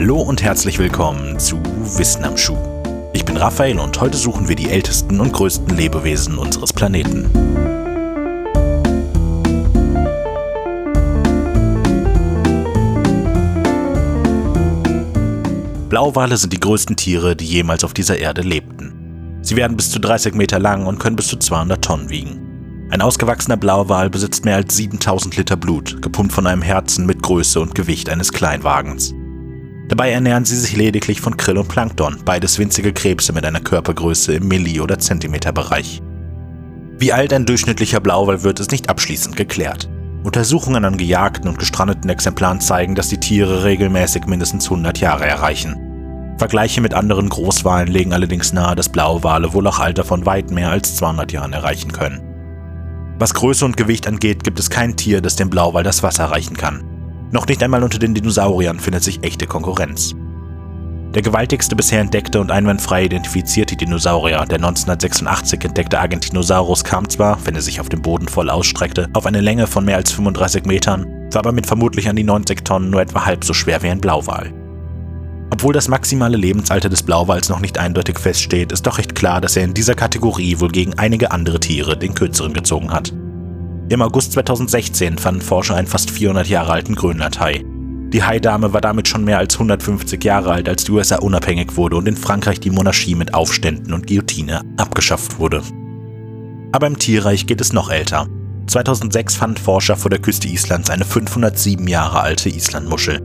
Hallo und herzlich willkommen zu Wissen am Schuh. Ich bin Raphael und heute suchen wir die ältesten und größten Lebewesen unseres Planeten. Blauwale sind die größten Tiere, die jemals auf dieser Erde lebten. Sie werden bis zu 30 Meter lang und können bis zu 200 Tonnen wiegen. Ein ausgewachsener Blauwal besitzt mehr als 7000 Liter Blut, gepumpt von einem Herzen mit Größe und Gewicht eines Kleinwagens. Dabei ernähren sie sich lediglich von Krill und Plankton, beides winzige Krebse mit einer Körpergröße im Milli- oder Zentimeterbereich. Wie alt ein durchschnittlicher Blauwal wird, ist nicht abschließend geklärt. Untersuchungen an gejagten und gestrandeten Exemplaren zeigen, dass die Tiere regelmäßig mindestens 100 Jahre erreichen. Vergleiche mit anderen Großwalen legen allerdings nahe, dass Blauwale wohl auch Alter von weit mehr als 200 Jahren erreichen können. Was Größe und Gewicht angeht, gibt es kein Tier, das dem Blauwal das Wasser reichen kann. Noch nicht einmal unter den Dinosauriern findet sich echte Konkurrenz. Der gewaltigste bisher entdeckte und einwandfrei identifizierte Dinosaurier, der 1986 entdeckte Argentinosaurus, kam zwar, wenn er sich auf dem Boden voll ausstreckte, auf eine Länge von mehr als 35 Metern, war aber mit vermutlich an die 90 Tonnen nur etwa halb so schwer wie ein Blauwal. Obwohl das maximale Lebensalter des Blauwals noch nicht eindeutig feststeht, ist doch recht klar, dass er in dieser Kategorie wohl gegen einige andere Tiere den kürzeren gezogen hat. Im August 2016 fanden Forscher einen fast 400 Jahre alten Grönlandhai. Die Haidame war damit schon mehr als 150 Jahre alt, als die USA unabhängig wurde und in Frankreich die Monarchie mit Aufständen und Guillotine abgeschafft wurde. Aber im Tierreich geht es noch älter. 2006 fanden Forscher vor der Küste Islands eine 507 Jahre alte Islandmuschel.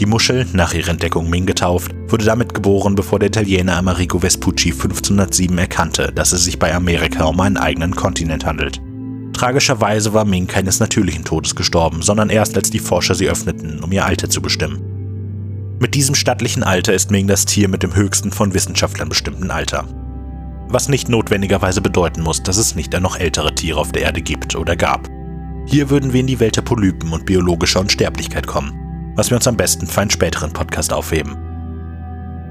Die Muschel, nach ihrer Entdeckung Ming getauft, wurde damit geboren, bevor der Italiener Amerigo Vespucci 1507 erkannte, dass es sich bei Amerika um einen eigenen Kontinent handelt. Tragischerweise war Ming keines natürlichen Todes gestorben, sondern erst als die Forscher sie öffneten, um ihr Alter zu bestimmen. Mit diesem stattlichen Alter ist Ming das Tier mit dem höchsten von Wissenschaftlern bestimmten Alter. Was nicht notwendigerweise bedeuten muss, dass es nicht noch ältere Tiere auf der Erde gibt oder gab. Hier würden wir in die Welt der Polypen und biologischer Unsterblichkeit kommen was wir uns am besten für einen späteren Podcast aufheben.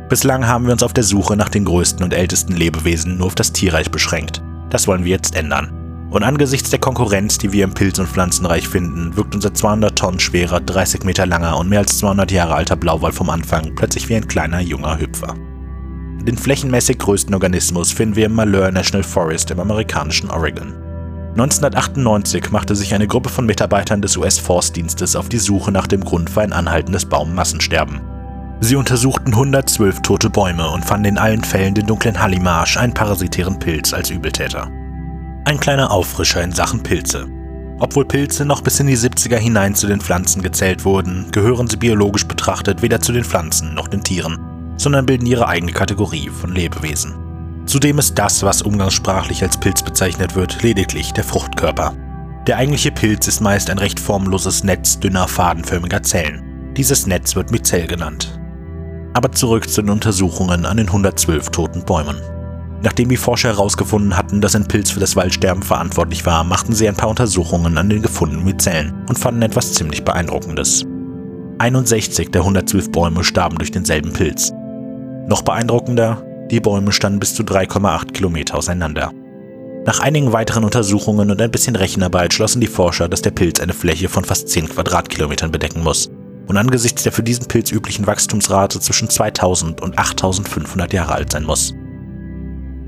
Bislang haben wir uns auf der Suche nach den größten und ältesten Lebewesen nur auf das Tierreich beschränkt. Das wollen wir jetzt ändern. Und angesichts der Konkurrenz, die wir im Pilz- und Pflanzenreich finden, wirkt unser 200 Tonnen schwerer, 30 Meter langer und mehr als 200 Jahre alter Blauwal vom Anfang plötzlich wie ein kleiner junger Hüpfer. Den flächenmäßig größten Organismus finden wir im Malheur National Forest im amerikanischen Oregon. 1998 machte sich eine Gruppe von Mitarbeitern des US-Forstdienstes auf die Suche nach dem Grund für ein anhaltendes Baummassensterben. Sie untersuchten 112 tote Bäume und fanden in allen Fällen den dunklen Hallimarsch, einen parasitären Pilz, als Übeltäter. Ein kleiner Auffrischer in Sachen Pilze. Obwohl Pilze noch bis in die 70er hinein zu den Pflanzen gezählt wurden, gehören sie biologisch betrachtet weder zu den Pflanzen noch den Tieren, sondern bilden ihre eigene Kategorie von Lebewesen. Zudem ist das, was umgangssprachlich als Pilz bezeichnet wird, lediglich der Fruchtkörper. Der eigentliche Pilz ist meist ein recht formloses Netz dünner, fadenförmiger Zellen. Dieses Netz wird Myzel genannt. Aber zurück zu den Untersuchungen an den 112 toten Bäumen. Nachdem die Forscher herausgefunden hatten, dass ein Pilz für das Waldsterben verantwortlich war, machten sie ein paar Untersuchungen an den gefundenen Myzellen und fanden etwas ziemlich Beeindruckendes. 61 der 112 Bäume starben durch denselben Pilz. Noch beeindruckender, die Bäume standen bis zu 3,8 Kilometer auseinander. Nach einigen weiteren Untersuchungen und ein bisschen Rechenarbeit schlossen die Forscher, dass der Pilz eine Fläche von fast 10 Quadratkilometern bedecken muss und angesichts der für diesen Pilz üblichen Wachstumsrate zwischen 2000 und 8500 Jahre alt sein muss.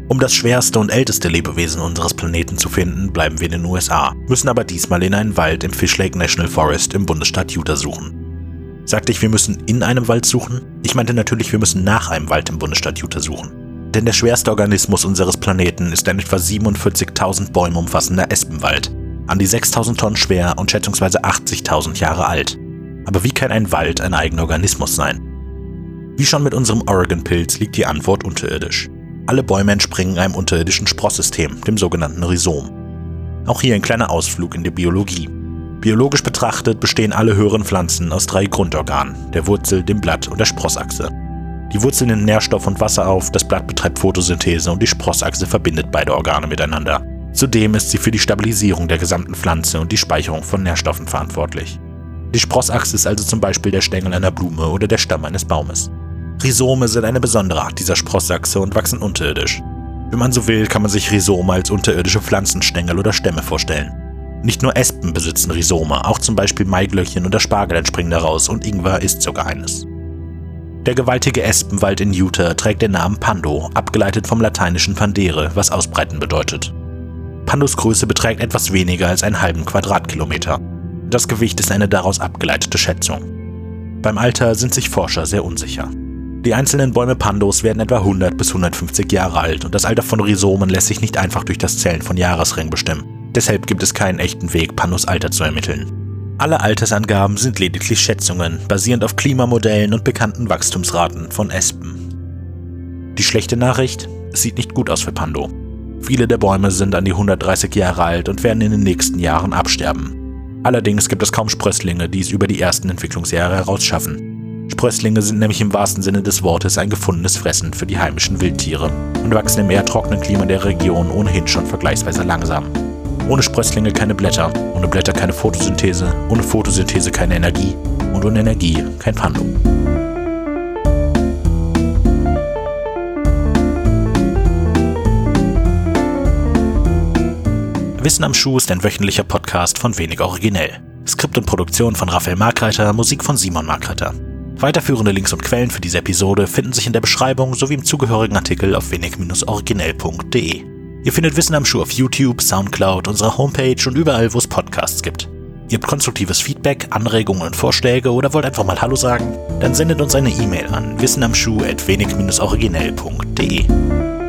Um das schwerste und älteste Lebewesen unseres Planeten zu finden, bleiben wir in den USA, müssen aber diesmal in einen Wald im Fish Lake National Forest im Bundesstaat Utah suchen. Sagte ich, wir müssen in einem Wald suchen? Ich meinte natürlich, wir müssen nach einem Wald im Bundesstaat Utah suchen. Denn der schwerste Organismus unseres Planeten ist ein etwa 47.000 Bäume umfassender Espenwald, an die 6.000 Tonnen schwer und schätzungsweise 80.000 Jahre alt. Aber wie kann ein Wald ein eigener Organismus sein? Wie schon mit unserem Oregon-Pilz liegt die Antwort unterirdisch. Alle Bäume entspringen einem unterirdischen Sprossystem, dem sogenannten Rhizom. Auch hier ein kleiner Ausflug in die Biologie. Biologisch betrachtet bestehen alle höheren Pflanzen aus drei Grundorganen, der Wurzel, dem Blatt und der Sprossachse. Die Wurzel nimmt Nährstoff und Wasser auf, das Blatt betreibt Photosynthese und die Sprossachse verbindet beide Organe miteinander. Zudem ist sie für die Stabilisierung der gesamten Pflanze und die Speicherung von Nährstoffen verantwortlich. Die Sprossachse ist also zum Beispiel der Stängel einer Blume oder der Stamm eines Baumes. Rhizome sind eine besondere Art dieser Sprossachse und wachsen unterirdisch. Wenn man so will, kann man sich Rhizome als unterirdische Pflanzenstängel oder Stämme vorstellen. Nicht nur Espen besitzen Rhizome, auch zum Beispiel Maiglöckchen oder Spargel entspringen daraus und Ingwer ist sogar eines. Der gewaltige Espenwald in Utah trägt den Namen Pando, abgeleitet vom lateinischen Pandere, was ausbreiten bedeutet. Pandos Größe beträgt etwas weniger als einen halben Quadratkilometer. Das Gewicht ist eine daraus abgeleitete Schätzung. Beim Alter sind sich Forscher sehr unsicher. Die einzelnen Bäume Pandos werden etwa 100 bis 150 Jahre alt und das Alter von Rhizomen lässt sich nicht einfach durch das Zählen von Jahresringen bestimmen. Deshalb gibt es keinen echten Weg, Pandos Alter zu ermitteln. Alle Altersangaben sind lediglich Schätzungen, basierend auf Klimamodellen und bekannten Wachstumsraten von Espen. Die schlechte Nachricht, es sieht nicht gut aus für Pando. Viele der Bäume sind an die 130 Jahre alt und werden in den nächsten Jahren absterben. Allerdings gibt es kaum Sprösslinge, die es über die ersten Entwicklungsjahre herausschaffen. Sprösslinge sind nämlich im wahrsten Sinne des Wortes ein gefundenes Fressen für die heimischen Wildtiere und wachsen im eher trockenen Klima der Region ohnehin schon vergleichsweise langsam. Ohne Sprösslinge keine Blätter, ohne Blätter keine Photosynthese, ohne Photosynthese keine Energie und ohne Energie kein Pando. Wissen am Schuh ist ein wöchentlicher Podcast von Wenig Originell. Skript und Produktion von Raphael Markreiter, Musik von Simon Markreiter. Weiterführende Links und Quellen für diese Episode finden sich in der Beschreibung sowie im zugehörigen Artikel auf wenig-originell.de. Ihr findet Wissen am Schuh auf YouTube, Soundcloud, unserer Homepage und überall, wo es Podcasts gibt. Ihr habt konstruktives Feedback, Anregungen und Vorschläge oder wollt einfach mal Hallo sagen? Dann sendet uns eine E-Mail an wissenamschuh.wenig-originell.de.